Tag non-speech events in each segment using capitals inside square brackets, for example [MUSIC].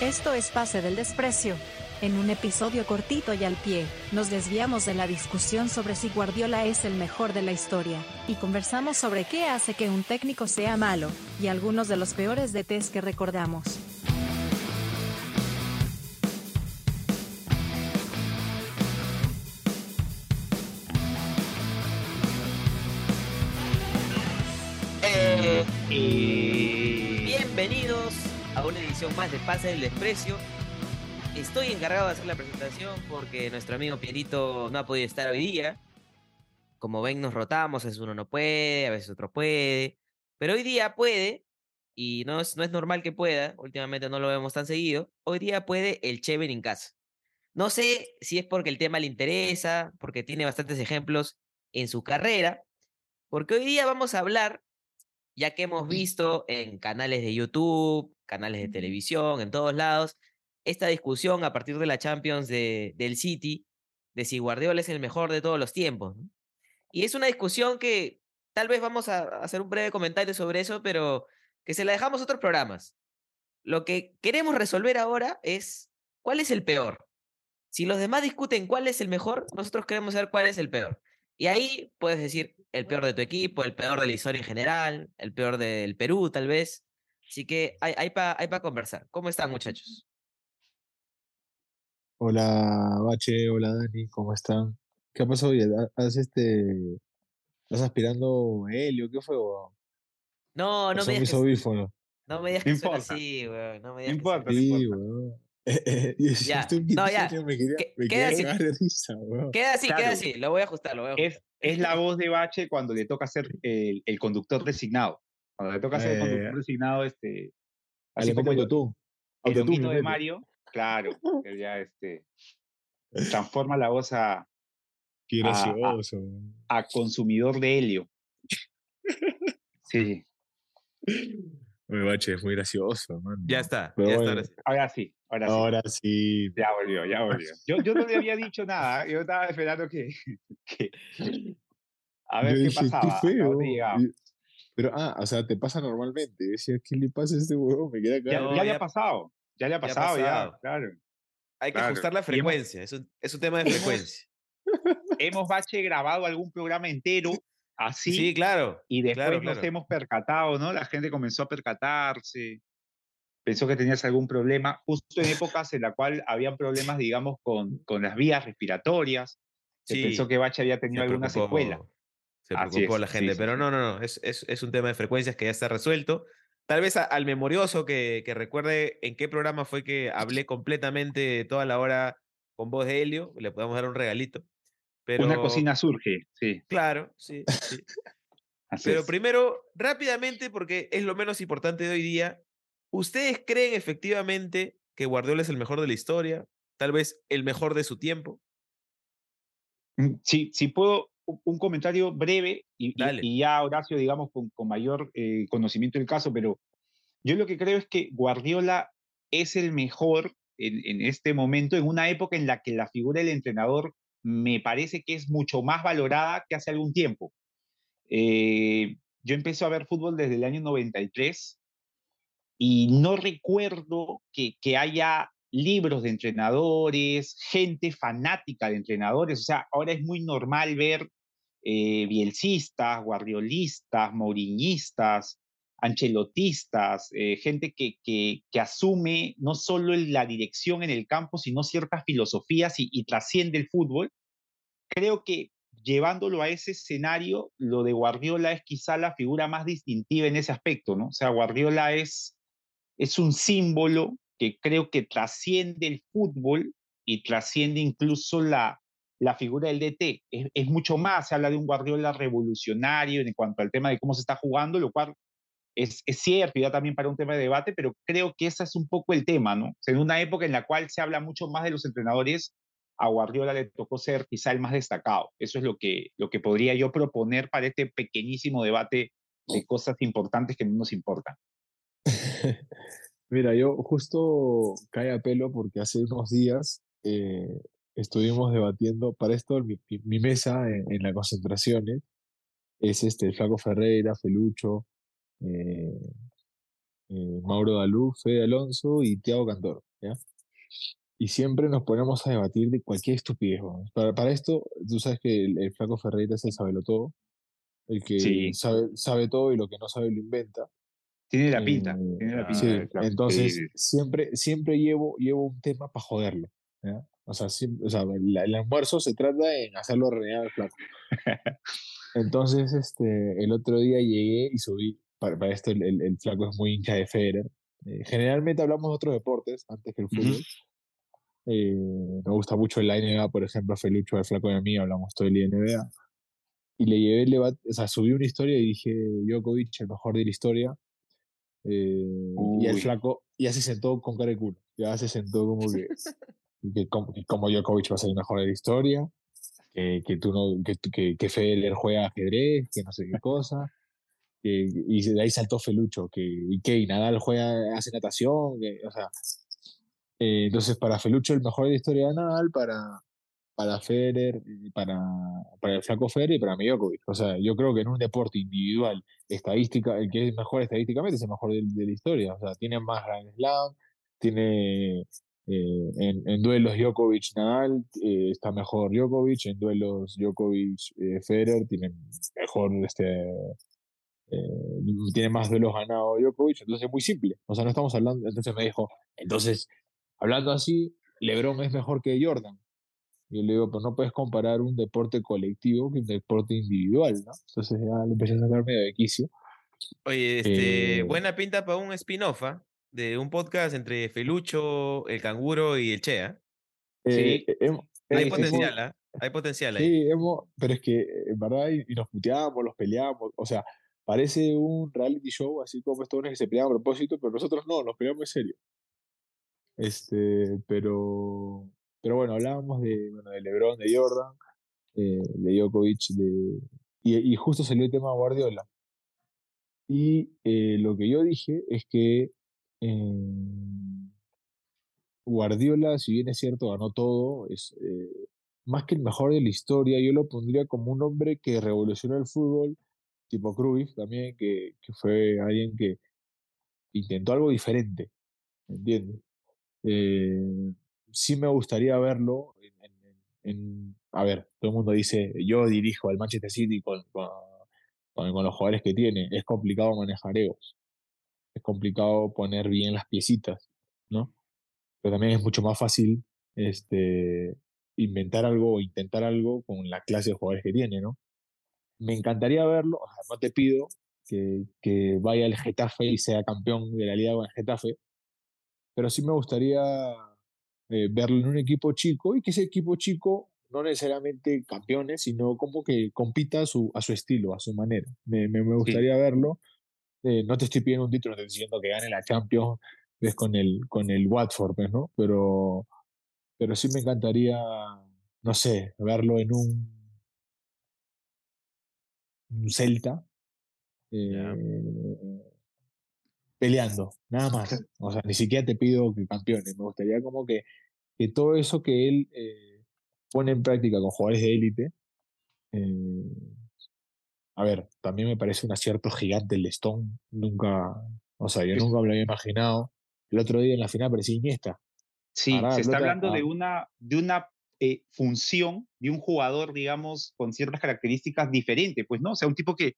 Esto es Pase del Desprecio. En un episodio cortito y al pie, nos desviamos de la discusión sobre si Guardiola es el mejor de la historia, y conversamos sobre qué hace que un técnico sea malo, y algunos de los peores DTs que recordamos. Eh, bienvenidos a una edición más de Pase del Desprecio. Estoy encargado de hacer la presentación porque nuestro amigo Pierito no ha podido estar hoy día. Como ven, nos rotamos, a veces uno no puede, a veces otro puede. Pero hoy día puede, y no es, no es normal que pueda, últimamente no lo vemos tan seguido. Hoy día puede el en casa. No sé si es porque el tema le interesa, porque tiene bastantes ejemplos en su carrera, porque hoy día vamos a hablar ya que hemos visto en canales de YouTube, canales de televisión, en todos lados, esta discusión a partir de la Champions de, del City, de si Guardiola es el mejor de todos los tiempos. Y es una discusión que tal vez vamos a hacer un breve comentario sobre eso, pero que se la dejamos a otros programas. Lo que queremos resolver ahora es cuál es el peor. Si los demás discuten cuál es el mejor, nosotros queremos saber cuál es el peor. Y ahí puedes decir el peor de tu equipo, el peor de la historia en general, el peor del Perú, tal vez. Así que hay, hay para hay pa conversar. ¿Cómo están, muchachos? Hola, Bache, hola Dani, ¿cómo están? ¿Qué ha pasado hoy? ¿Has este. ¿Estás aspirando helio? ¿Qué fue, weón? No, no ¿O son me mis digas que, audífonos? no me digas que suena así, weón. No me digas que importa, no Sí, importa. [LAUGHS] [LAUGHS] weón. Ya, estoy un no, ya, quince me quería, que- me queda quería así. de risa, weón. Queda así, queda así. Lo voy a ajustar, lo voy a ajustar. Es, es la voz de Bache cuando le toca ser el, el conductor designado. Cuando le toca ser el Eh, conductor designado, este, así como mete el, de. Mario, claro, [LAUGHS] que ya este, transforma la voz a, Qué gracioso. weón. a consumidor de helio. Sí, Oye, Bache, es muy gracioso, man. Ya está, Pero ya está. bueno. ahora sí. ahora sí, ahora sí. Ahora sí. Ya volvió, ya volvió. Yo, yo no le había dicho nada, yo estaba esperando que, [LAUGHS] que- a ver Yo qué dije, pasaba. hasta feo. Pero, ah, o sea, te pasa normalmente. Yo decía, ¿qué le pasa a este huevón? Me queda Ya. No, ya le ya- ha pasado, ya le ha ya ha pasado, ya, claro. Hay que Claro. ajustar la frecuencia. Es un, es un tema de frecuencia. hemos bache grabado algún programa entero así Sí, claro. y después claro, nos claro. hemos percatado, ¿no? La gente comenzó a percatarse, pensó que tenías algún problema, justo en épocas en la cual habían problemas, digamos, con, con las vías respiratorias. Se Sí, pensó que Bache había tenido alguna preocupó- secuela. Se preocupó es, la sí, gente, sí, pero sí. no, no, no, es, es, es un tema de frecuencias que ya está resuelto. Tal vez a- al memorioso que, que recuerde en qué programa fue que hablé completamente toda la hora con voz de Helio, le podemos dar un regalito. Pero, Una cocina surge, sí. Claro, sí, sí. Pero primero, rápidamente, porque es lo menos importante de hoy día, ¿ustedes creen efectivamente que Guardiola es el mejor de la historia? Tal vez el mejor de su tiempo. Mm, Sí, si puedo, un comentario breve y, y- ya Horacio, digamos, con, con mayor eh, conocimiento del caso, pero yo lo que creo es que Guardiola es el mejor en, en este momento, en una época en la que la figura del entrenador me parece que es mucho más valorada que hace algún tiempo. Eh, yo empecé a ver fútbol desde el año 93 y no recuerdo que, que haya libros de entrenadores, gente fanática de entrenadores. O sea, ahora es muy normal ver eh, bielcistas, guardiolistas, mouriñistas, ancelotistas, eh, gente que, que, asume no solo la dirección en el campo, sino ciertas filosofías y, y trasciende el fútbol. Creo que llevándolo a ese escenario, lo de Guardiola es quizá la figura más distintiva en ese aspecto, ¿no? O sea, Guardiola es, es un símbolo que creo que trasciende el fútbol y trasciende incluso la, la figura del DT. Es, es mucho más, se habla de un Guardiola revolucionario en cuanto al tema de cómo se está jugando, lo cual es, es cierto y da también para un tema de debate, pero creo que ese es un poco el tema, ¿no? O sea, en una época en la cual se habla mucho más de los entrenadores, a Guardiola le tocó ser quizá el más destacado. Eso es lo que, lo que podría yo proponer para este pequeñísimo debate de cosas importantes que no nos importan. [LAUGHS] Mira, yo justo cae a pelo porque hace unos días eh, estuvimos debatiendo, para esto mi, mi- mesa en, en las concentraciones es este, el Flaco Ferreira, Felucho, eh, eh, Mauro Dalú, Fede Alonso y Thiago Cantor, ¿ya? Y siempre nos ponemos a debatir de cualquier estupidez. Para, para, esto, tú sabes que el, flaco Ferreira es el sabelo todo, el que sabe, sabe todo y lo que no sabe lo inventa. Tiene la pinta, eh, tiene la pinta. Sí, entonces siempre, siempre llevo, llevo un tema para joderlo. O sea, o sea el, almuerzo se trata en hacerlo realidad al flaco. Entonces, este, el otro día llegué y subí, para, para esto el, el, flaco es muy hincha de Federer. Eh, generalmente hablamos de otros deportes antes que el fútbol. Eh, me gusta mucho la NBA, por ejemplo, Felucho, el flaco de mí, hablamos todo el día de NBA. Y le llevé el debate, o sea, subí una historia y dije, Djokovic, el mejor de la historia. Eh, y el flaco ya se sentó con cara de culo. Ya se sentó como que, [LAUGHS] [LAUGHS] que, como, Djokovic va a ser el mejor de la historia que, que tú no, que, que, que, Federer juega ajedrez, que no sé qué cosa. Y de ahí saltó Felucho, que, y que Nadal juega, hace natación, que, o sea. Eh, entonces, para Felucho, el mejor de la historia de Nadal, para, para Federer, para, para el flaco Federer y para mí O sea, yo creo que en un deporte individual, estadística, el que es mejor estadísticamente es el mejor de, de la historia. O sea, tiene más Grand Slam, tiene eh, en, en, duelos Djokovic-Nadal eh, está mejor Djokovic, en duelos Djokovic-Federer tiene mejor, este, eh, tiene más duelos ganados Djokovic, entonces es muy simple. O sea, no estamos hablando, entonces me dijo, entonces, hablando así, LeBron es mejor que Jordan. Y yo le digo, pues no puedes comparar un deporte colectivo que un deporte individual, ¿no? Entonces ya le empecé a sacar medio de quicio. Oye, este, buena pinta para un spin-off, ¿ah? De un podcast entre Felucho, el canguro y el Chea. sí. Eh, hay potencial, ¿ah? Hay potencial ahí. Sí, hemos, pero es que en verdad y, nos puteamos, los peleamos, o sea, parece un reality show, así como estos que se pelean a propósito, pero nosotros no, nos peleamos en serio. Este, pero, pero bueno, hablábamos de, bueno, de Lebron, de Jordan, eh, de Djokovic, de, y, y, justo salió el tema Guardiola. Y eh, lo que yo dije es que Guardiola, si bien es cierto, ganó todo, es eh, más que el mejor de la historia, yo lo pondría como un hombre que revolucionó el fútbol, tipo Cruyff también, que, fue alguien que intentó algo diferente, ¿me entiendes? Eh, sí me gustaría verlo a ver, todo el mundo dice, yo dirijo al Manchester City con, con, con los jugadores que tiene, es complicado manejar egos es complicado poner bien las piecitas, ¿no? Pero también es mucho más fácil este, inventar algo o intentar algo con la clase de jugadores que tiene, ¿no? Me encantaría verlo, no te pido que, que vaya el Getafe y sea campeón de la liga con el Getafe, pero sí me gustaría eh, verlo en un equipo chico y que ese equipo chico no necesariamente campeones, sino como que compita a su, a su estilo, a su manera. Me, me, gustaría verlo eh, no te estoy pidiendo un título, te estoy diciendo que gane la Champions es con el, con el Watford, pues, ¿no? Pero, pero sí me encantaría, no sé, verlo en un, un Celta eh, peleando, nada más. [LAUGHS] O sea, ni siquiera te pido que campeone. Me gustaría como que, que todo eso que él eh, pone en práctica con jugadores de élite, a ver, también me parece un acierto gigante el de Stone. Nunca, o sea, yo nunca me lo había imaginado. El otro día en la final parecía Iniesta. Sí, se está hablando de una, de una eh, función de un jugador, digamos, con ciertas características diferentes, pues, ¿no? O sea, un tipo que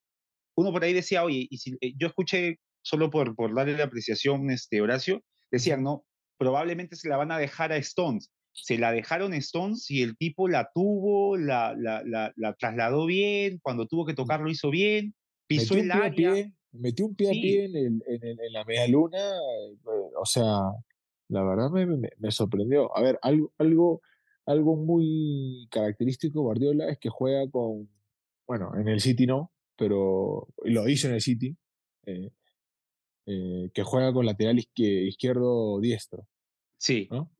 uno por ahí decía, oye, y si eh, yo escuché, solo por, por darle la apreciación, este, Horacio, decían, no, probablemente se la van a dejar a Stones se la dejaron Stones y el tipo la tuvo, la, la, la, trasladó bien, cuando tuvo que tocar lo hizo bien, pisó el área. metió un pie a pie en, el, en, la media luna, eh, o sea, la verdad me, me, sorprendió. A ver, algo, algo, algo muy característico de Guardiola es que juega con, bueno, en el City no, pero lo hizo en el City, eh, eh, que juega con lateral izquierdo diestro. Sí. ¿no?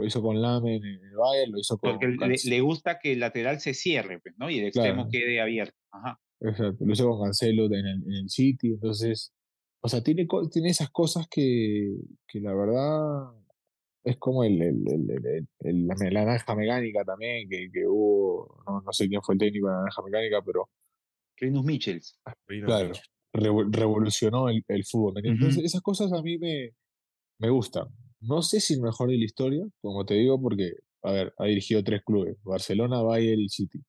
Lo hizo con Lame en el Bayern, lo hizo con. Porque le, gusta que el lateral se cierre, pues, ¿no? Y el extremo quede abierto. Ajá. Exacto. Lo hizo con Cancelo en el, en el City. Entonces, o sea, tiene, tiene esas cosas que, que la verdad es como el, el, el, la, naranja mecánica también, que, que hubo, no, no, sé quién fue el técnico de la naranja mecánica, pero... Rinus Michels. Claro, revolucionó el, fútbol. Entonces, esas cosas a mí me, me gustan. No sé si el mejor de la historia, como te digo, porque, a ver, ha dirigido tres clubes, Barcelona, Bayern y City.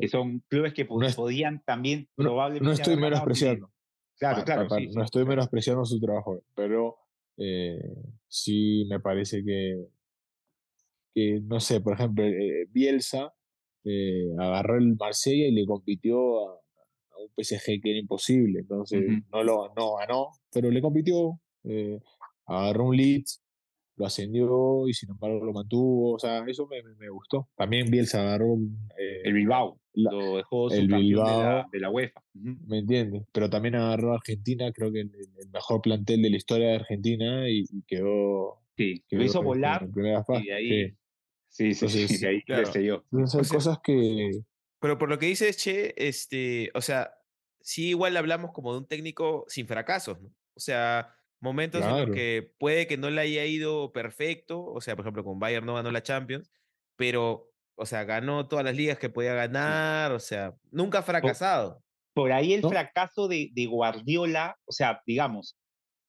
que son clubes que podían también probablemente... No estoy menospreciando. Claro, claro. no estoy menospreciando su trabajo, pero eh, sí me parece que, que, no sé, por ejemplo, eh, Bielsa eh, agarró el Marsella y le compitió a, un PSG que era imposible, entonces no lo no ganó, pero le compitió, agarró un Leeds, lo ascendió y sin embargo lo mantuvo, o sea, eso me, me, gustó. También Bielsa agarró el Bilbao, lo dejó el Bilbao de la, UEFA. ¿Me entiendes? Pero también agarró a Argentina, creo que el, mejor plantel de la historia de Argentina y, quedó... Sí, lo hizo volar y de ahí... Sí, sí, sí, sí, ahí claro. yo. Son cosas que... Pero por lo que dices, Che, este, o sea, sí igual hablamos como de un técnico sin fracasos, ¿no? O sea, momentos en los que puede que no le haya ido perfecto, o sea, por ejemplo, con Bayern no ganó la Champions, pero, o sea, ganó todas las ligas que podía ganar, o sea, nunca ha fracasado. Por, ahí el fracaso de, de, Guardiola, o sea, digamos,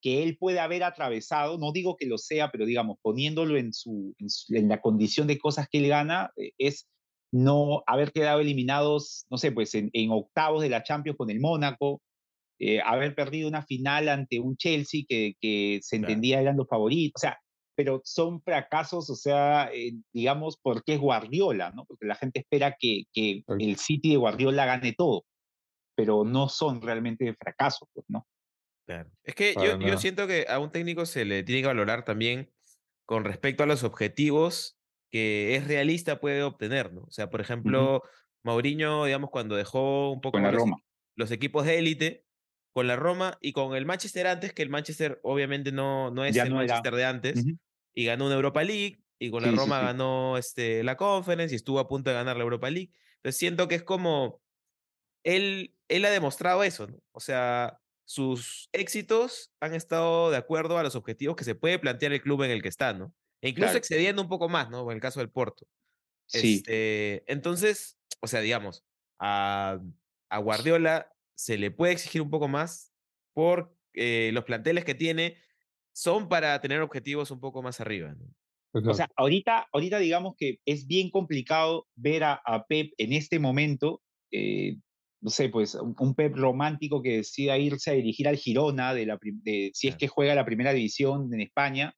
que él puede haber atravesado, no digo que lo sea, pero digamos, poniéndolo en, su, en, la condición de cosas que él gana, eh, es no haber quedado eliminados, no sé, pues en, en octavos de la Champions con el Mónaco, eh, haber perdido una final ante un Chelsea que, que se entendía eran los favoritos, o sea, pero son fracasos, o sea, eh, digamos, porque es Guardiola, ¿no? Porque la gente espera que, que el City de Guardiola gane todo, pero no son realmente fracasos, pues, ¿no? Es que yo, yo, siento que a un técnico se le tiene que valorar también con respecto a los objetivos que es realista puede obtener, ¿no? O sea, por ejemplo, Mauriño, digamos, cuando dejó un poco los, equipos de élite con la Roma y con el Manchester antes, que el Manchester obviamente no, no es el Manchester de antes, y ganó una Europa League, y con la Roma ganó este, la Conference y estuvo a punto de ganar la Europa League. Entonces siento que es como, él, él ha demostrado eso, ¿no? O sea, sus éxitos han estado de acuerdo a los objetivos que se puede plantear el club en el que está, ¿no? E incluso excediendo un poco más, ¿no? En el caso del Porto. Sí. Este, entonces, o sea, digamos, a, a, Guardiola se le puede exigir un poco más por eh, los planteles que tiene son para tener objetivos un poco más arriba. ¿no? Pues o sea, ahorita, ahorita digamos que es bien complicado ver a, a Pep en este momento eh, no sé, pues un Pep romántico que decida irse a dirigir al Girona, de la, de, si es que juega la primera división en España,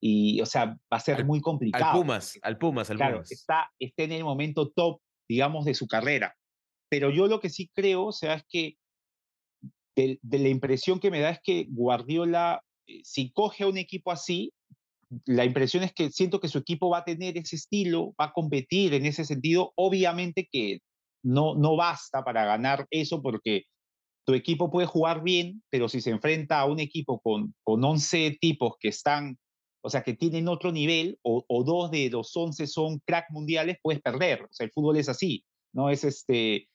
y, o sea, va a ser muy complicado. Al Pumas, al Pumas, al claro, Está, está en el momento top, digamos, de su carrera. Pero yo lo que sí creo, o sea, es que de, la impresión que me da es que Guardiola, eh, si coge a un equipo así, la impresión es que siento que su equipo va a tener ese estilo, va a competir en ese sentido. Obviamente que no, no basta para ganar eso porque tu equipo puede jugar bien, pero si se enfrenta a un equipo con, con 11 tipos que están, o sea, que tienen otro nivel, o, dos de los 11 son crack mundiales, puedes perder. O sea, el fútbol es así, ¿no? Es, este,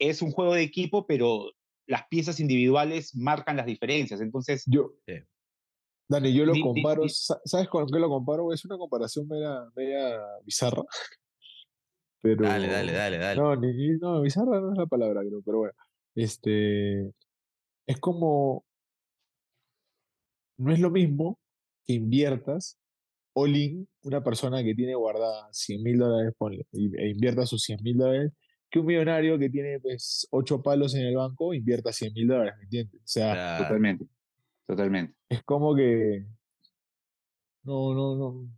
es un juego de equipo, pero las piezas individuales marcan las diferencias. Entonces, yo, Dani, yo lo comparo, ¿sabes con qué lo comparo? Es una comparación media, media bizarra, [LAUGHS] Dale, dale, dale, dale. No, no, bizarra no es la palabra, creo, pero bueno. Este. Es como. No es lo mismo que inviertas all in una persona que tiene guardada 100 mil dólares, e invierta sus 100 mil dólares, que un millonario que tiene pues 8 palos en el banco invierta 100 mil dólares, ¿me entiendes? O sea, totalmente, totalmente. Es como que. No, no, no.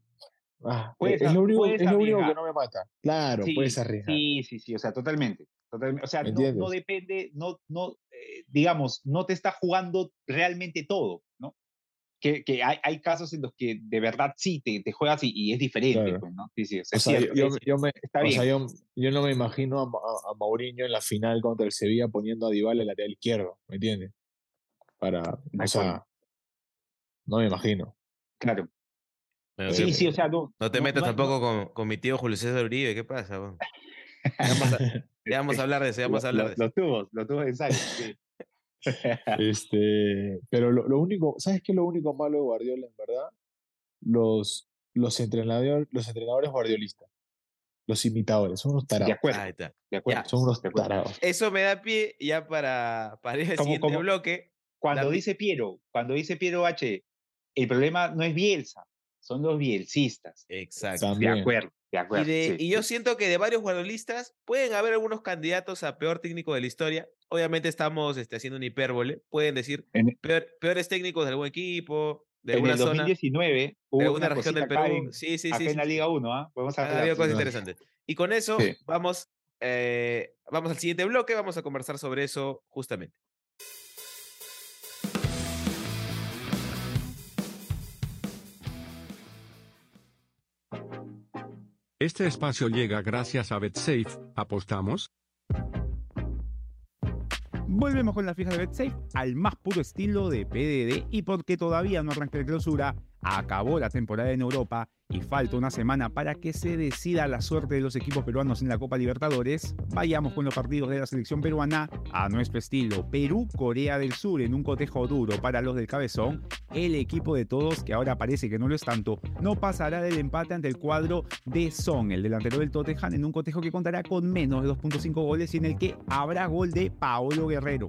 Ah, e, es, lo único, es lo único que no me mata. Claro, puedes arriesgar. Sí, sí, sí, o sea, totalmente. totalmente. O sea, no, no, depende, no, no, eh, digamos, no te está jugando realmente todo, ¿no? Que, que hay, hay, casos en los que de verdad sí te, te juegas y, y, es diferente, pues, ¿no? Sí, sí, o sea, yo, yo, me, está bien. O sea, yo, yo, no me imagino a, a, Mourinho en la final contra el Sevilla poniendo a Dybala el lateral izquierdo, ¿me entiendes? Para, o sea, no me imagino. Claro sí, sí, o sea, no. No te metas tampoco con, con, mi tío Julio César Uribe, ¿qué pasa? [LAUGHS] Ya vamos, a, hablar de eso, ya [LAUGHS] vamos a hablar de eso. Los tubos, los tubos de ensayo, sí. Este, pero lo, lo, único, ¿sabes qué es lo único malo de Guardiola, en verdad? Los, los, entrenadores, los entrenadores guardiolistas. los imitadores, son unos De tarados. acuerdo, Ahí está. de acuerdo. Ya. Son unos de acuerdo. tarados. Eso me da pie ya para, para ir al siguiente como- bloque. Cuando Dame. dice Piero, cuando dice Piero H, el problema no es Bielsa, son los bielsistas. Exacto. También. De acuerdo, de Y, acuerdo. de- sí, y yo sí. siento que de varios guardolistas pueden haber algunos candidatos a peor técnico de la historia. Obviamente estamos este, haciendo una hipérbole. Pueden decir En, peor- peores técnicos de algún equipo, de en alguna el zona, 2019 de hubo alguna una región del Perú. en, sí, sí, acá sí. en la. Liga 1, ¿ah? Podemos Ha hablar. habido cosas ¿verdad? interesantes. Y con eso vamos, eh, vamos al siguiente bloque. Vamos a conversar sobre eso justamente. Este espacio llega gracias a BetSafe. ¿Apostamos? Volvemos con la fija de BetSafe al más puro estilo de PDD y porque todavía no arranca la clausura, acabó la temporada en Europa y falta una semana para que se decida la suerte de los equipos peruanos en la Copa Libertadores, vayamos con los partidos de la selección peruana a nuestro estilo. Perú-Corea del Sur en un cotejo duro para los del cabezón, el equipo de todos, que ahora parece que no lo es tanto, no pasará del empate ante el cuadro de Son, el delantero del Tottenham, en un cotejo que contará con menos de 2.5 goles y en el que habrá gol de Paolo Guerrero.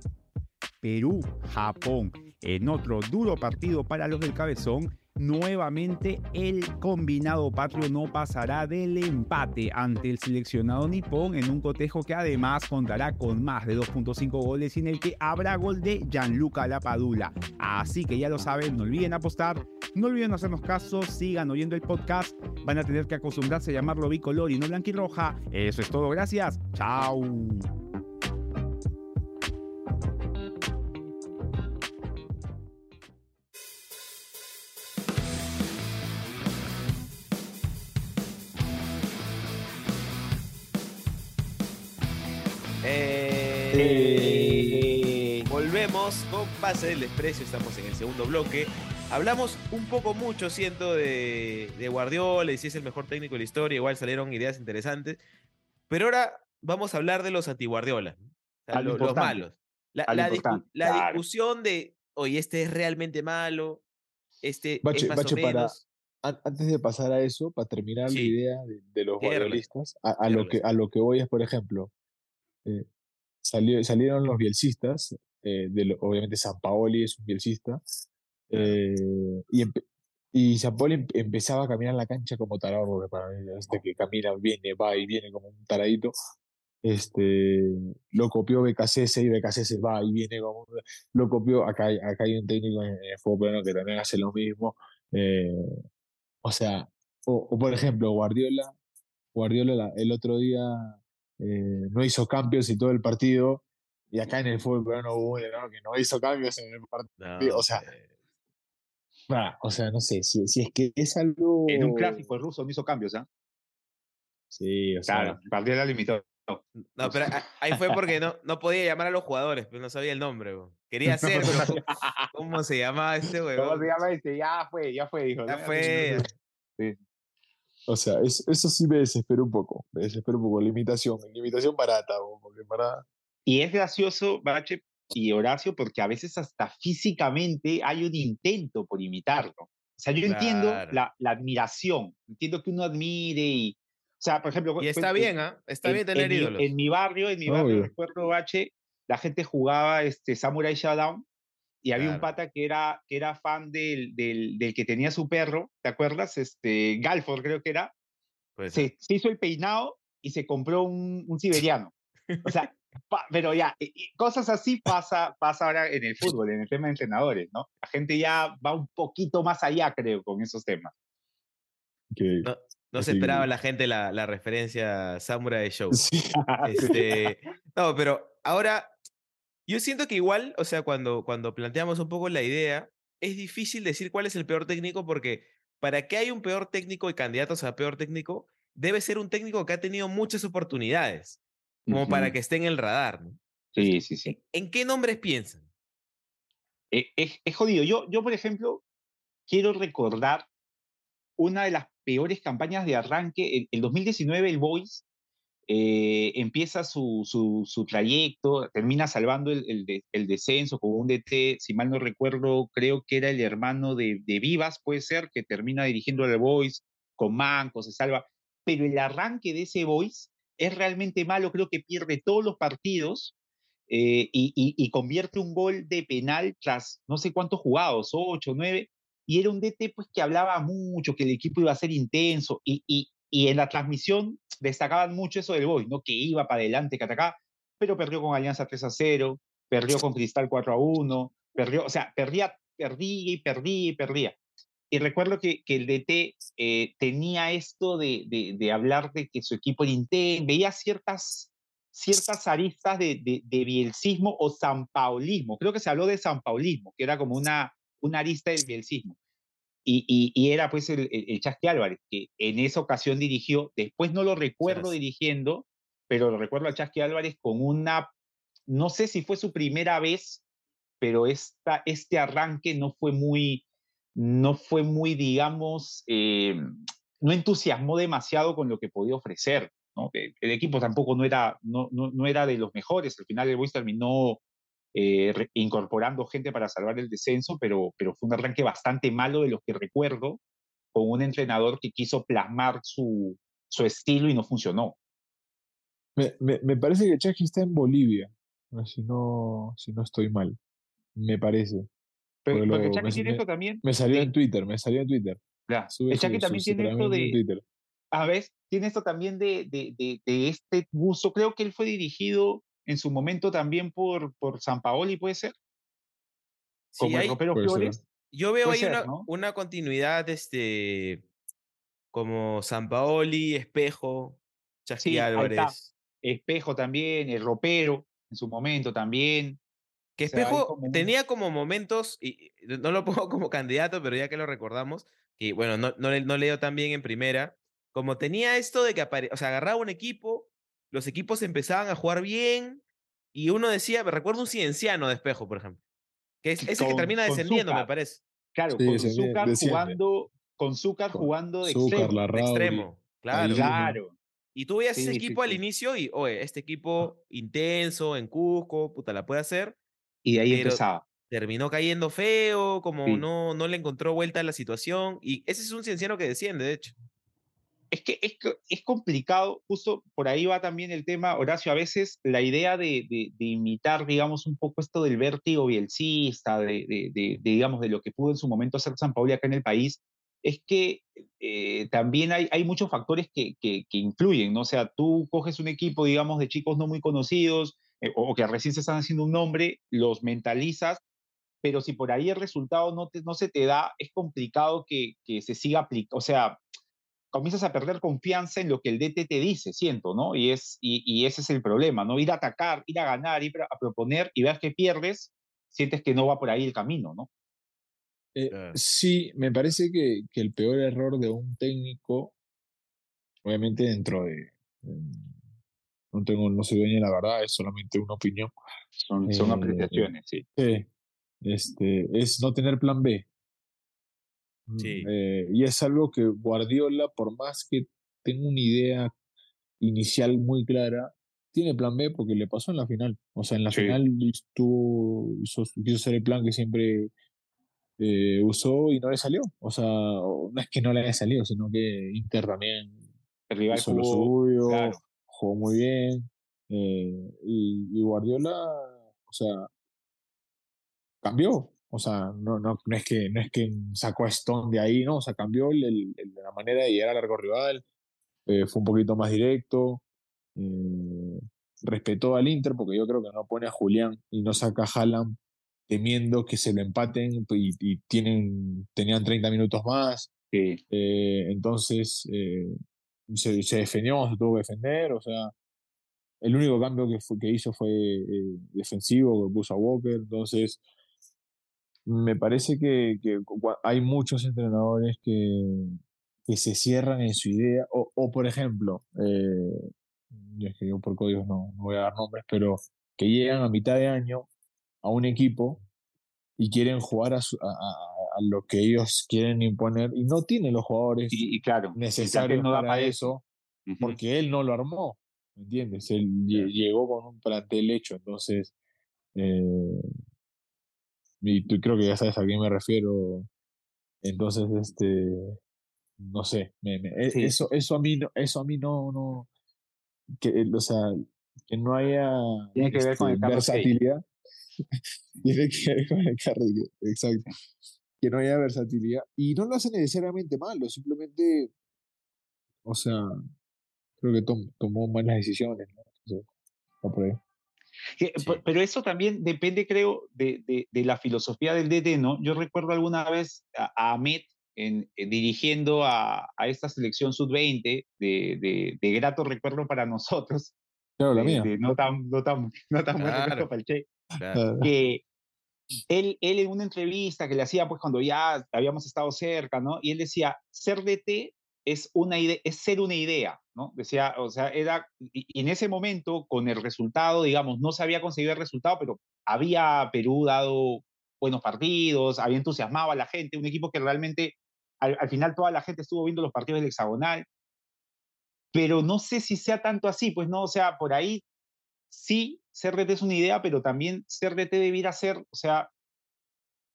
Perú-Japón, en otro duro partido para los del cabezón, nuevamente el combinado patrio no pasará del empate ante el seleccionado nipón en un cotejo que además contará con más de 2.5 goles y en el que habrá gol de Gianluca Lapadula. Así que ya lo saben, no olviden apostar, no olviden hacernos caso, sigan oyendo el podcast, van a tener que acostumbrarse a llamarlo bicolor y no blanquirroja. Eso es todo, gracias, chao. Eh, Volvemos con Pase del Desprecio, estamos en el segundo bloque. Hablamos un poco mucho, siento, de, de Guardiola y si es el mejor técnico de la historia, igual salieron ideas interesantes. Pero ahora vamos a hablar de los anti-Guardiola. O sea, lo lo- los malos. La, la discu- la claro. discusión de, oye, este es realmente malo, este Bache, es más Bache, o para- menos. An- Antes de pasar a eso, para terminar la Sí. idea de, de los guardiolistas, a, a lo que, a lo que voy es, por ejemplo, eh, salió- salieron los bielcistas, eh, de lo- obviamente San Paoli es un bielcista, eh, y, y San Paoli em- empezaba a caminar en la cancha como tarado, porque para mí, este que camina, viene, va y viene como un taradito. Este, lo copió BKCS y BKCS va y viene como lo copió, acá acá hay un técnico en, el fútbol peruano que también hace lo mismo. eh, o sea, o, o por ejemplo, Guardiola, Guardiola la- el otro día eh, no hizo cambios y todo el partido, y acá en el fútbol peruano hubo ¿no? que no hizo cambios en el partido. No, o sea, eh, ah, o sea, no sé, si, si es que es algo... En un clásico el ruso no hizo cambios, ¿ah? Sí, o sea, Claro, Guardiola limitó. No, pero ahí fue porque no, no podía llamar a los jugadores, pero no sabía el nombre. weón. Quería [LAUGHS] hacer, pero ¿cómo se llamaba este [LAUGHS] ¿Cómo huevón? se llama este? Ya fue, ya fue, dijo. Ya [LAUGHS] fue. O sea es- eso sí me desesperó un poco, me desesperó un poco, limitación, limitación barata, porque para... Y es gracioso, Bache y Horacio, porque a veces hasta físicamente hay un intento por imitarlo. O sea, yo entiendo Claro. la, la admiración, entiendo que uno admire y... O sea, por ejemplo... Y está cu- bien, ¿ah? Está en- bien tener en mi- ídolos. En mi barrio, en mi barrio, Obvio. recuerdo, Bache, la gente jugaba este Samurai Shodown y había un Claro. pata que era, que era fan del, del, del que tenía su perro, ¿te acuerdas? Este, Galford creo que era. Pues, Se, se hizo el peinado y se compró un, un siberiano. O sea, pa- pero ya, y- y cosas así pasa, pasa ahora en el fútbol, en el tema de entrenadores, ¿no? La gente ya va un poquito más allá, creo, con esos temas. Que, No, no se esperaba la gente la, la referencia Samurai Show. sí, [LAUGHS] Este, no, pero ahora yo siento que igual, o sea, cuando, cuando planteamos un poco la idea, es difícil decir cuál es el peor técnico porque para que haya un peor técnico y candidatos a peor técnico, debe ser un técnico que ha tenido muchas oportunidades, como para que esté en el radar. ¿no? Sí, sí, sí. ¿En qué nombres piensan? Eh, es, es jodido. Yo, yo, por ejemplo, quiero recordar una de las peores campañas de arranque. En el 2019, el Boys eh, empieza su, su, trayecto, termina salvando el, el de- el descenso con un DT, si mal no recuerdo, creo que era el hermano de, de Vivas, puede ser, que termina dirigiendo al Boys con Manco, se salva. pero el arranque de ese Boys es realmente malo, creo que pierde todos los partidos eh, y, convierte un gol de penal tras no sé cuántos jugados, ocho, nueve, y era un DT pues que hablaba mucho, que el equipo iba a ser intenso, y, y en la transmisión destacaban mucho eso del Boys, ¿no? que iba para adelante, que atacaba, pero perdió con Alianza 3 a 0, perdió con Cristal 4 a 1, perdió, o sea, perdía, perdía y perdía y perdía. Y recuerdo que, que el DT eh, tenía esto de, de, hablar de que su equipo intenso, veía ciertas, ciertas aristas de, de, de bielcismo o sanpaulismo. Creo que se habló de sanpaulismo, que era como una, una arista del bielcismo. Y, y, era pues el, el, Chasqui Álvarez, que en esa ocasión dirigió, después no lo recuerdo dirigiendo, pero lo recuerdo a Chasqui Álvarez con una, no sé si fue su primera vez, pero esta, este arranque no fue muy, no fue muy, digamos, eh, no entusiasmó demasiado con lo que podía ofrecer. ¿no? El, equipo tampoco no era, no, no, no, era de los mejores. Al final el Boys terminó eh, incorporando gente para salvar el descenso, pero, pero fue un arranque bastante malo de los que recuerdo, con un entrenador que quiso plasmar su, su estilo y no funcionó. Me, me, parece que Chucky está en Bolivia, si no, si no estoy mal. Me parece. Pero, porque Chucky tiene esto también. Me salió en Twitter, me salió en Twitter. Ya, el Chucky también tiene esto de. A ver, tiene esto también de, de, de, de este buzo. Creo que él fue dirigido en su momento también por, por San Paoli, ¿puede ser? Como el Flores. Yo veo ahí una, una, continuidad, este, como San Paoli, Espejo, Chasqui Álvarez. Espejo también, el ropero en su momento también. Que Espejo tenía como momentos, y no lo [LAUGHS] pongo como candidato, pero ya que lo recordamos, que bueno, no, no, no leo tan bien en primera, como tenía esto de que o sea, agarraba un equipo, los equipos empezaban a jugar bien y uno decía, me recuerdo un cienciano de espejo, por ejemplo, que es ese que termina descendiendo, me parece. Claro, con Zúcar jugando, con Zúcar jugando de extremo. extremo. Claro. claro. Y tú veías ese equipo al inicio y, oye, este equipo intenso en Cusco, puta, la puede hacer. Y de ahí empezaba. Terminó cayendo feo, como no, no le encontró vuelta a la situación. Y ese es un cienciano que desciende, de hecho es que es, complicado, justo por ahí va también el tema, Horacio, a veces la idea de, imitar, digamos, un poco esto del vértigo bielcista, de, de, digamos, de lo que pudo en su momento hacer San Paulo acá en el país, es que eh, también hay, muchos factores que, que, influyen, ¿no? O sea, tú coges un equipo, digamos, de chicos no muy conocidos eh, o que recién se están haciendo un nombre, los mentalizas, pero si por ahí el resultado no se te da, es complicado que, que se siga aplicando, o sea, comienzas a perder confianza en lo que el DT te dice, siento, ¿no? Y, es, y, ese es el problema, ¿no? Ir a atacar, ir a ganar, ir a proponer y ver que pierdes, sientes que no va por ahí el camino, ¿no? Eh, sí, me parece que, que, el peor error de un técnico, obviamente dentro de... no tengo, no soy dueño de la verdad, es solamente una opinión. Son, son eh, apreciaciones, sí. Este, es no tener plan B. Eh, y es algo que Guardiola, por más que tenga una idea inicial muy clara, tiene plan B porque le pasó en la final. O sea, en la final estuvo, hizo, quiso hacer el plan que siempre eh, usó y no le salió. O sea, no es que no le haya salido, sino que Inter también hizo lo suyo, jugó muy bien. Eh, y, y Guardiola, o sea, cambió. O sea, no, no, no, es, que, no es que sacó a Stone de ahí, ¿no? O sea, cambió el, la manera de llegar al largo rival, eh, fue un poquito más directo, eh, respetó al Inter, porque yo creo que no pone a Julián y no saca a Haaland temiendo que se lo empaten y, tienen, tenían 30 minutos más. Eh, entonces, se, se, defendió, se tuvo que defender, o sea, el único cambio que, que hizo fue defensivo, que puso a Walker, entonces me parece que, que, hay muchos entrenadores que, que, se cierran en su idea, o, o por ejemplo, eh, es que yo por códigos no, no, voy a dar nombres, pero que llegan a mitad de año a un equipo y quieren jugar a, a, a lo que ellos quieren imponer y no tienen los jugadores y, claro, necesarios no para eso, porque él no lo armó, ¿me entiendes? Él llegó con un plantel hecho, entonces... Eh, y tú creo que ya sabes a quién me refiero. Entonces, este, no sé, me, me- e- Sí. eso, eso a mí no, eso a mí no, no, que, o sea, que no haya Tiene que ver con este, el versatilidad. [LAUGHS] Tiene que ver con el Kane, exacto. Que no haya versatilidad. Y no lo hace necesariamente malo, simplemente, o sea, creo que tom- tomó malas decisiones, ¿no? Entonces, va por ahí. Sí. pe- Pero eso también depende, creo, de, de- de la filosofía del DT, ¿no? Yo recuerdo alguna vez a, a Ahmed en- eh, dirigiendo a, a esta selección sub-20, de, de, de grato recuerdo para nosotros, Claro, la mía. no tan, no tan, [LAUGHS] no tan buen Claro. recuerdo para el Che, Claro. [LAUGHS] Que él, él en una entrevista que le hacía pues cuando ya habíamos estado cerca, ¿no? Y él decía, ser DT es, una es ser una idea, ¿no? Decía, o sea, era, y, en ese momento, con el resultado, digamos, no se había conseguido el resultado, pero había Perú dado buenos partidos, había entusiasmado a la gente, un equipo que realmente, al, al final toda la gente estuvo viendo los partidos del hexagonal, pero no sé si sea tanto así, pues no, o sea, por ahí sí, DT es una idea, pero también DT debiera ser, o sea,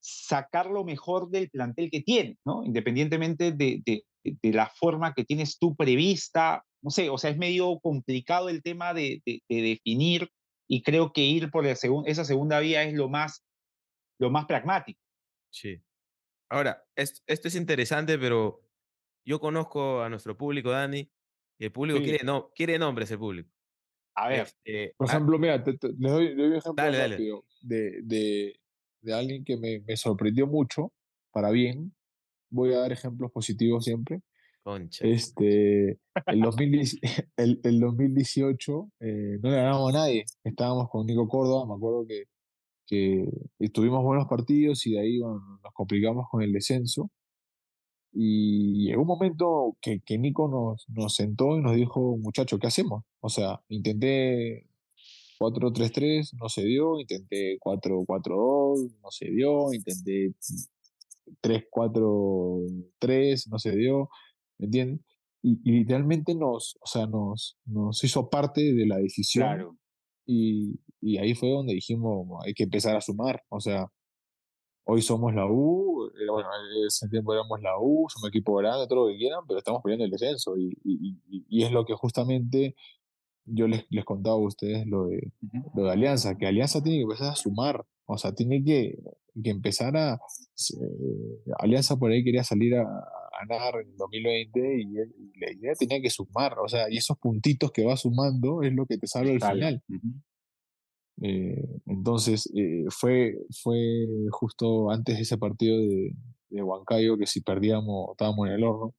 sacar lo mejor del plantel que tiene, ¿no? Independientemente de, de- de la forma que tienes tú prevista, no sé, o sea, es medio complicado el tema de, de- de definir y creo que ir por la segun- esa segunda vía es lo más, lo más pragmático. Sí. Ahora, es- esto es interesante, pero yo conozco a nuestro público, Dani, y el público Sí. quiere, no, quiere nombres, el público. A ver, Este, Por ah, ejemplo, mira, te- te- les doy, les doy un ejemplo Dale, dale. rápido de, de, de alguien que me, me sorprendió mucho, para bien. Voy a dar ejemplos positivos siempre. Concha. Este, el, 2010 [LAUGHS] el, el 2018 eh, no le ganamos a nadie. Estábamos con Nico Córdoba, me acuerdo que, que tuvimos buenos partidos y de ahí bueno, nos complicamos con el descenso. Y llegó un momento que, que Nico nos, nos sentó y nos dijo, muchacho, ¿qué hacemos? O sea, intenté 4-3-3, no se dio, intenté 4-4-2, no se dio, intenté 3-4-3, no se dio, ¿me entienden? Y, y literalmente nos, o sea, nos, nos hizo parte de la decisión claro, y, y ahí fue donde dijimos, hay que empezar a sumar, o sea, hoy somos la U, eh, bueno, ese tiempo éramos la U, somos equipo grande, todo lo que quieran, pero estamos peleando el descenso y, y, es lo que justamente yo les, les contaba a ustedes lo de, lo de Alianza, que Alianza tiene que empezar a sumar, o sea, tiene que, que empezar a... eh, Alianza por ahí quería salir a ganar en el 2020 y, y la idea tenía que sumar, o sea, y esos puntitos que va sumando es lo que te salva al final. Ujú. Eh, entonces, eh, fue, fue justo antes de ese partido de, de Huancayo que si perdíamos estábamos en el horno.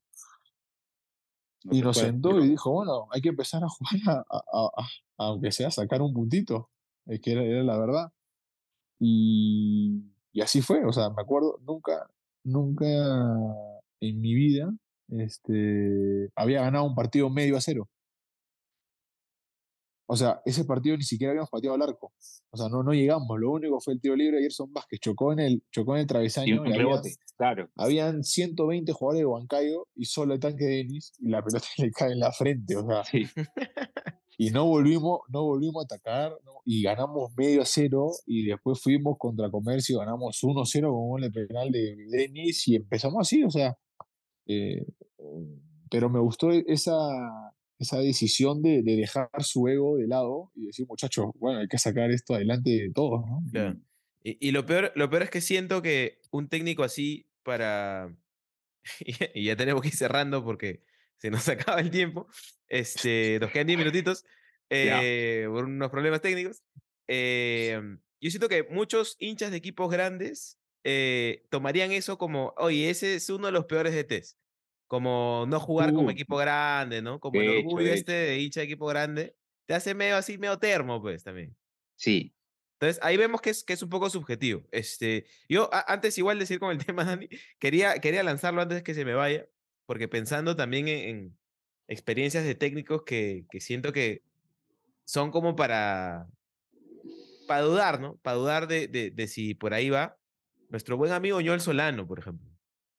No y nos sentó y dijo, bueno, hay que empezar a jugar, a, a- a- a- aunque sea sacar un puntito, es que era, era la verdad. Y, y así fue, o sea, me acuerdo, nunca, nunca en mi vida este, había ganado un partido medio a cero. O sea, ese partido ni siquiera habíamos pateado al arco. O sea, no, no llegamos. Lo único fue el tiro libre de Gerson Vázquez. Chocó en el, chocó en el Y travesaño. un y había- rebote, claro. habían 120 jugadores de Huancayo y solo el tanque de Denis y la pelota [LAUGHS] le cae en la frente, o sea, Sí. y no volvimos, no volvimos a atacar ¿no? y ganamos medio a cero y después fuimos contra Comercio, ganamos 1-0 con un penal de Denis y empezamos así, o sea, eh, pero me gustó esa, esa decisión de, de dejar su ego de lado y decir, muchachos, bueno, hay que sacar esto adelante de todos, ¿no? Claro. Y, y lo, peor, lo peor es que siento que un técnico así para... [LAUGHS] y ya tenemos que ir cerrando porque se nos [LAUGHS] acaba el tiempo. Este, nos quedan 10 minutitos eh, por unos problemas técnicos. Eh, yo siento que muchos hinchas de equipos grandes eh, tomarían eso como, oye, ese es uno de los peores DTs. Como no jugar como Uh, equipo grande, ¿no? Como el hecho, orgullo de este de hincha de equipo grande. Te hace medio así, medio termo, pues, también. Sí, Entonces, ahí vemos que es, que es un poco subjetivo. Este, yo, a- antes igual de decir con el [LAUGHS] tema, Dani, quería, quería lanzarlo antes que se me vaya, porque pensando también en, en experiencias de técnicos que, que siento que son como para, para dudar, ¿no? Para dudar de, de, de si por ahí va. Nuestro buen amigo Joel Solano, por ejemplo.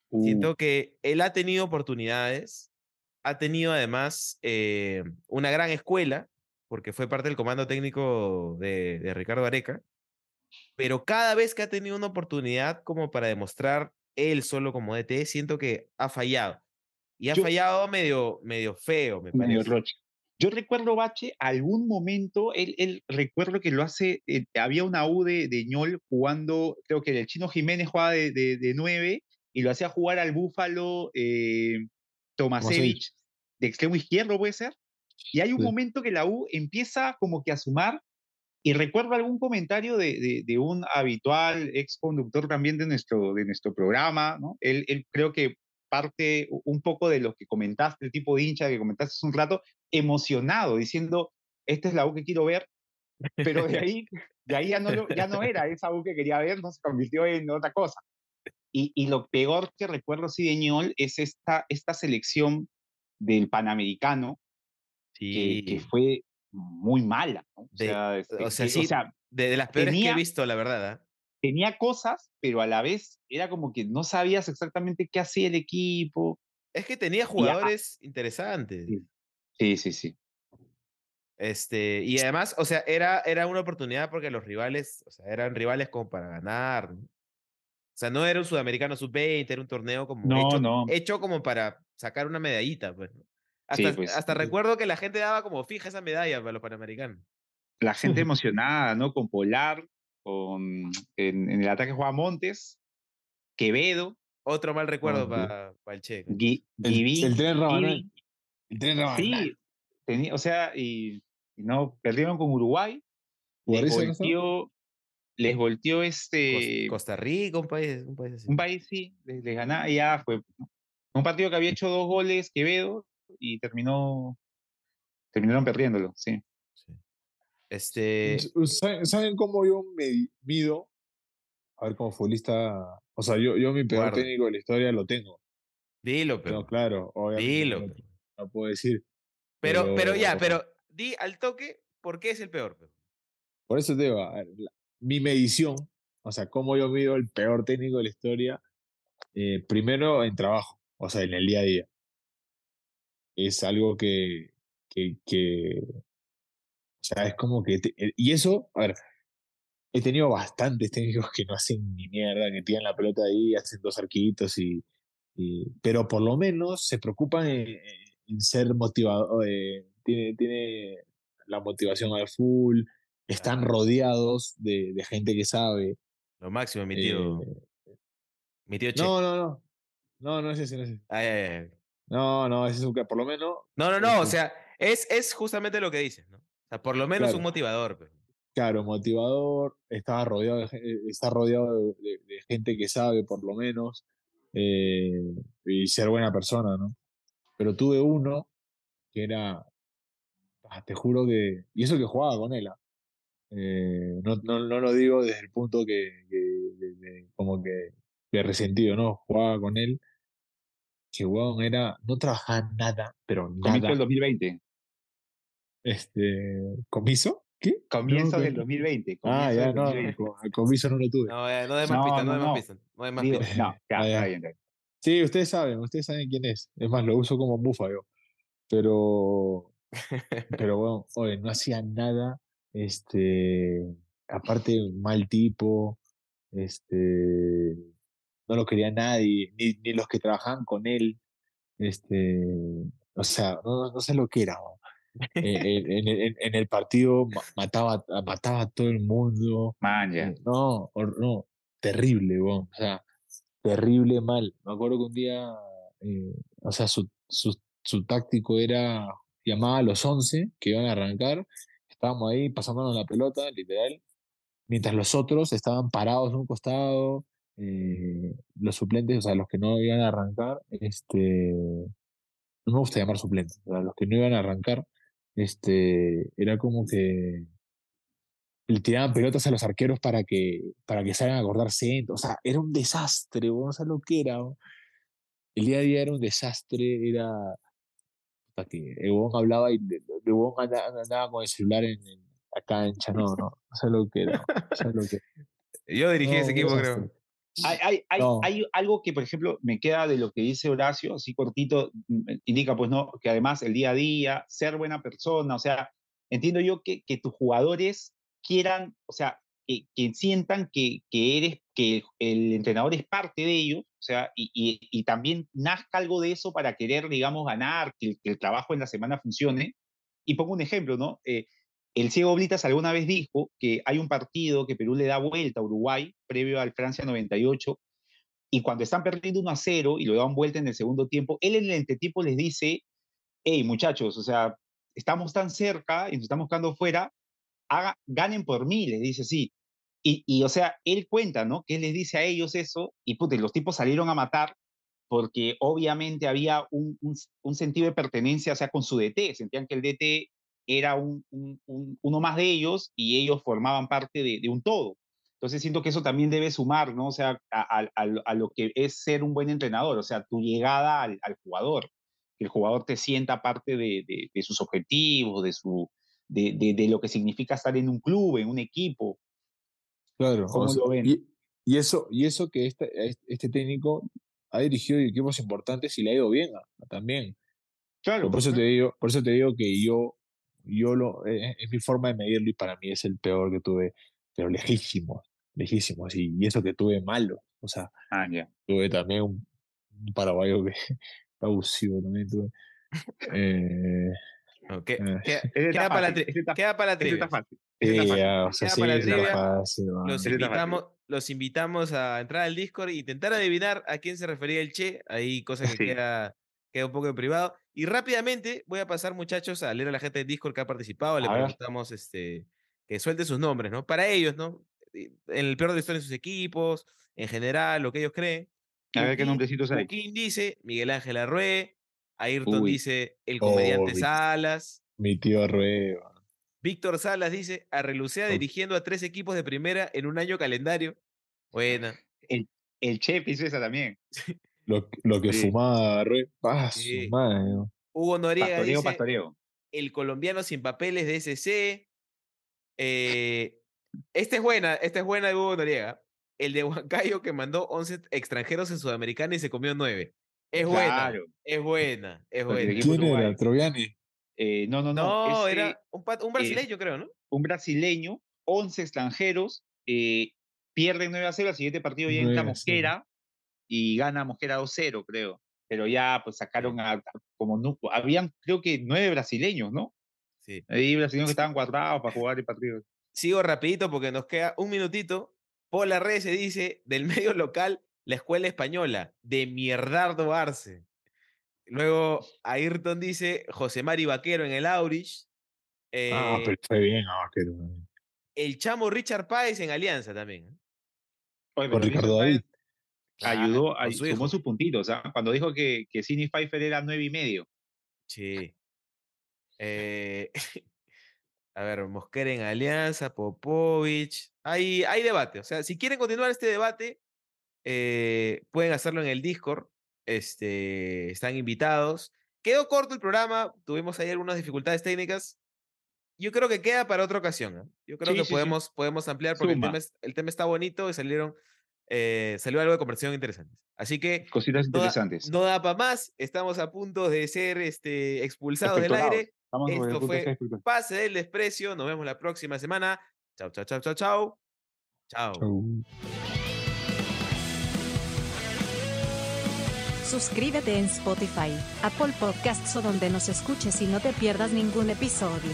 Uh, Siento que él ha tenido oportunidades, ha tenido además eh, una gran escuela, porque fue parte del comando técnico de, de Ricardo Areca, pero cada vez que ha tenido una oportunidad como para demostrar él solo como DT, siento que ha fallado. Y ha Yo- fallado medio, medio feo, me medio parece. roche. Yo recuerdo, Bache, algún momento, él, él recuerdo que lo hace, eh, había una U de, de Ñol jugando, creo que el Chino Jiménez jugaba de, de, de 9 y lo hacía jugar al Búfalo eh, Tomasevich de extremo izquierdo, puede ser. Y hay un Sí. momento que la U empieza como que a sumar y recuerdo algún comentario de, un habitual ex conductor también de nuestro, de nuestro programa, ¿no? Él, él creo que parte un poco de lo que comentaste, el tipo de hincha que comentaste hace un rato, emocionado, diciendo, esta es la U que quiero ver, pero de ahí, de ahí ya, no lo- ya no era esa U que quería ver, no se convirtió en otra cosa. Y, y lo peor que recuerdo así de Ñol es esta, esta selección del Panamericano, que, que Sí. fue muy mala. ¿no? O De- sea, este, o sea, que- sí, De, de las peores que he visto, la verdad. ¿ah? Tenía cosas, pero a la vez era como que no sabías exactamente qué hacía el equipo. Es que tenía jugadores interesantes. Sí. Sí, sí. Este, y además, o sea, era, era una oportunidad porque los rivales, o sea, eran rivales como para ganar. O sea, no era un sudamericano sub-20, era un torneo como No, hecho, no. hecho como para sacar una medallita, pues. Hasta, pues, hasta sí. recuerdo que la gente daba como fija esa medalla para los panamericanos. La gente [LAUGHS] emocionada, ¿no? Con Polar, con, en, en el ataque jugaba Montes, Quevedo, Otro mal recuerdo sí. para el Che. Gui- El, tren Rabanal. El tren Rabanal. Sí, tenía, o sea, y, y no, perdieron con Uruguay, les volteó, les volteó este, Costa Rica, un país, un país así. un país, sí, les, les ganaba, y ya fue. Un partido que había hecho dos goles Quevedo y terminó, terminaron perdiéndolo, sí. Este, ¿Saben, saben cómo yo me mido? A ver, como futbolista. O sea, yo, yo mi peor Guarda. técnico de la historia lo tengo. dilo, Pero pero. claro, obviamente. Dilo. no, no puedo decir. Pero, pero ya, pero- di al toque por qué es el peor. pero. Por eso te digo, a ver, la- mi medición, o sea, cómo yo mido el peor técnico de la historia, eh, primero en trabajo, o sea, en el día a día. Es algo que, que, que sea, es como que, te- eh, y eso, a ver, he tenido bastantes técnicos que no hacen ni mierda, que tiran la pelota ahí, hacen dos arquitos y, y- pero por lo menos se preocupan en, en ser motivador, eh, tiene, tiene la motivación al full, están rodeados de, de gente que sabe. Lo máximo, mi tío. eh, mi tío Che. no, no, no. No, no es ese, no es ese. Ay, ay, ay. No, no, ese es un que por lo menos, No, no, no. O Ujú. sea, es, es justamente lo que dices, ¿no? O sea, por lo menos Claro. un motivador. pero. claro, motivador, estaba rodeado de, eh, está rodeado de, de- de gente que sabe, por lo menos, eh, y ser buena persona, ¿no? Pero tuve uno que era, ah, te juro que, y eso que jugaba con él, ah, eh, no, no, no lo digo desde el punto que, que- de- de- como que, que resentido, ¿no? Jugaba con él, que weón era, no trabajaba nada, pero nada. del 2020. Este, ¿comiso? ¿Qué? Comienzo No, del que- 2020. Ah, comienzo ya, del no, 2020. co- el comiso no lo tuve. No, ya, no de más No, pistas, no, no, de más no. pistas. No de más Digo, pistas. no, ya, Ah, ya. está bien, está bien. Sí, ustedes saben, ustedes saben quién es. Es más, lo uso como bufa yo. Pero, pero bueno, oye, no hacía nada. Este, aparte, mal tipo. Este, no lo quería nadie, ni, ni los que trabajaban con él. Este, o sea, no, no sé lo que era. Eh, en, en- en- en el partido ma- mataba, mataba a todo el mundo. Man, ya. No, no, terrible, weón. O sea, terrible mal. Me acuerdo que un día, eh, o sea, su, su, su táctico era, llamaba a los 11 que iban a arrancar, estábamos ahí pasándonos la pelota, literal, mientras los otros estaban parados en un costado, eh, los suplentes, o sea, los que no iban a arrancar, este, no me gusta llamar suplentes, o sea, los que no iban a arrancar, este, era como que le tiraban pelotas a los arqueros para que, para que salgan a acordar. O sea, era un desastre, no sé lo que era. El día a día era un desastre, era. que el huevón hablaba y de huevón andaba, andaba con el celular en, en la cancha, no, no, no sé lo que era. Lo que Yo dirigí no, ese equipo, desastre. creo. Hay, hay, hay, No. hay algo que, por ejemplo, me queda de lo que dice Horacio, así cortito, mm, indica, pues, ¿no? Que además el día a día, ser buena persona, o sea, entiendo yo que, que tus jugadores quieran, o sea, que, que sientan que, que eres que el entrenador es parte de ello, o sea, y, y, también nazca algo de eso para querer, digamos, ganar, que, el trabajo en la semana funcione. Y pongo un ejemplo, ¿no? Eh, el ciego Blitas alguna vez dijo que hay un partido que Perú le da vuelta a Uruguay, previo al Francia 98, y cuando están perdiendo 1 a 0 y lo dan vuelta en el segundo tiempo, él en el entretiempo les dice, hey muchachos, o sea, estamos tan cerca y nos estamos quedando fuera, haga, ganen por mí, les dice así. Y, y, o sea, él cuenta, ¿no? Que él les dice a ellos eso, y pute, los tipos salieron a matar porque obviamente había un, un, sentido de pertenencia, o sea, con su DT, sentían que el DT era un, uno más de ellos y ellos formaban parte de, de, un todo. Entonces siento que eso también debe sumar, ¿no? O sea, a, a, lo que es ser un buen entrenador, o sea, tu llegada al, al jugador, que el jugador te sienta parte de, de sus objetivos, de, su, de, lo que significa estar en un club, en un equipo. Claro, lo ven? Y, y, eso, y eso que este, este técnico ha dirigido equipos importantes y le ha ido bien también. Claro. Por eso, te digo, por eso te digo que yo, yo lo, eh, es, mi forma de medirlo y para mí es el peor que tuve, pero lejísimo, lejísimo. Y, y eso que tuve malo. O sea, ah, tuve también un, paraguayo que [LAUGHS] abusivo también tuve. Eh, [LAUGHS] queda, para la, queda para la trivia. Los invitamos, los invitamos a entrar al Discord e intentar adivinar a quién se refería el Che. Ahí cosa que [LAUGHS] queda, queda un poco en privado. Y rápidamente voy a pasar, muchachos, a leer a la gente del Discord que ha participado. Le preguntamos este, que suelte sus nombres, ¿no? Para ellos, ¿no? En el peor de la historia de sus equipos, en general, lo que ellos creen. A ver qué nombrecitos hay. Joaquín dice Miguel Ángel Arrué. Ayrton dice el comediante Salas. Mi tío Arrué. Víctor Salas dice, a Relucea dirigiendo a tres equipos de primera en un año calendario. [LAUGHS] Buena. El, el Chef hizo esa también. [LAUGHS] Lo, lo que fumaba Re, sí. Hugo Noriega dice, el colombiano sin papeles de SC. Eh, esta es buena, esta es buena de Hugo Noriega. El de Huancayo que mandó 11 extranjeros en Sudamericana y se comió 9. Es buena, es buena, es buena. ¿Quién era? ¿Troviani? Eh, no, no, no. No, era un, un brasileño, creo, ¿no? Un brasileño, 11 extranjeros, eh, pierden 9 a 0, el siguiente partido ya entra Mosquera y gana Mosquera 2-0, creo. Pero ya pues sacaron a, como no, habían creo que nueve brasileños, ¿no? Sí. Ahí brasileños que estaban cuadrados para jugar el partido. Sigo rapidito porque nos queda un minutito. Por la red se dice del [LAUGHS] medio local la escuela española de Mierdardo Arce. Luego Ayrton dice José Mari Vaquero en el Aurich. ah, pero fue bien a Vaquero. El chamo Richard Páez en Alianza también. Con Ricardo David. ayudó, su sumó sus puntitos. Cuando dijo que, que Sidney Pfeiffer era nueve y medio. Sí. Eh, [LAUGHS] a ver, Mosquera en Alianza, Popovich. Hay, hay debate. O sea, si quieren continuar este debate, eh, pueden hacerlo en el Discord. Este, están invitados. Quedó corto el programa, tuvimos ahí algunas dificultades técnicas. Yo creo que queda para otra ocasión. ¿eh? Yo creo que podemos, podemos ampliar porque el tema, el tema, está bonito y salieron, eh, salió algo de conversación interesante. Así que. Cositas interesantes. No da, para más. Estamos a punto de ser este, expulsados del aire. Esto fue Pase del Desprecio. Nos vemos la próxima semana. Chao, chao, chao, chao, chao. Chao. Suscríbete en Spotify, Apple Podcasts o donde nos escuches y no te pierdas ningún episodio.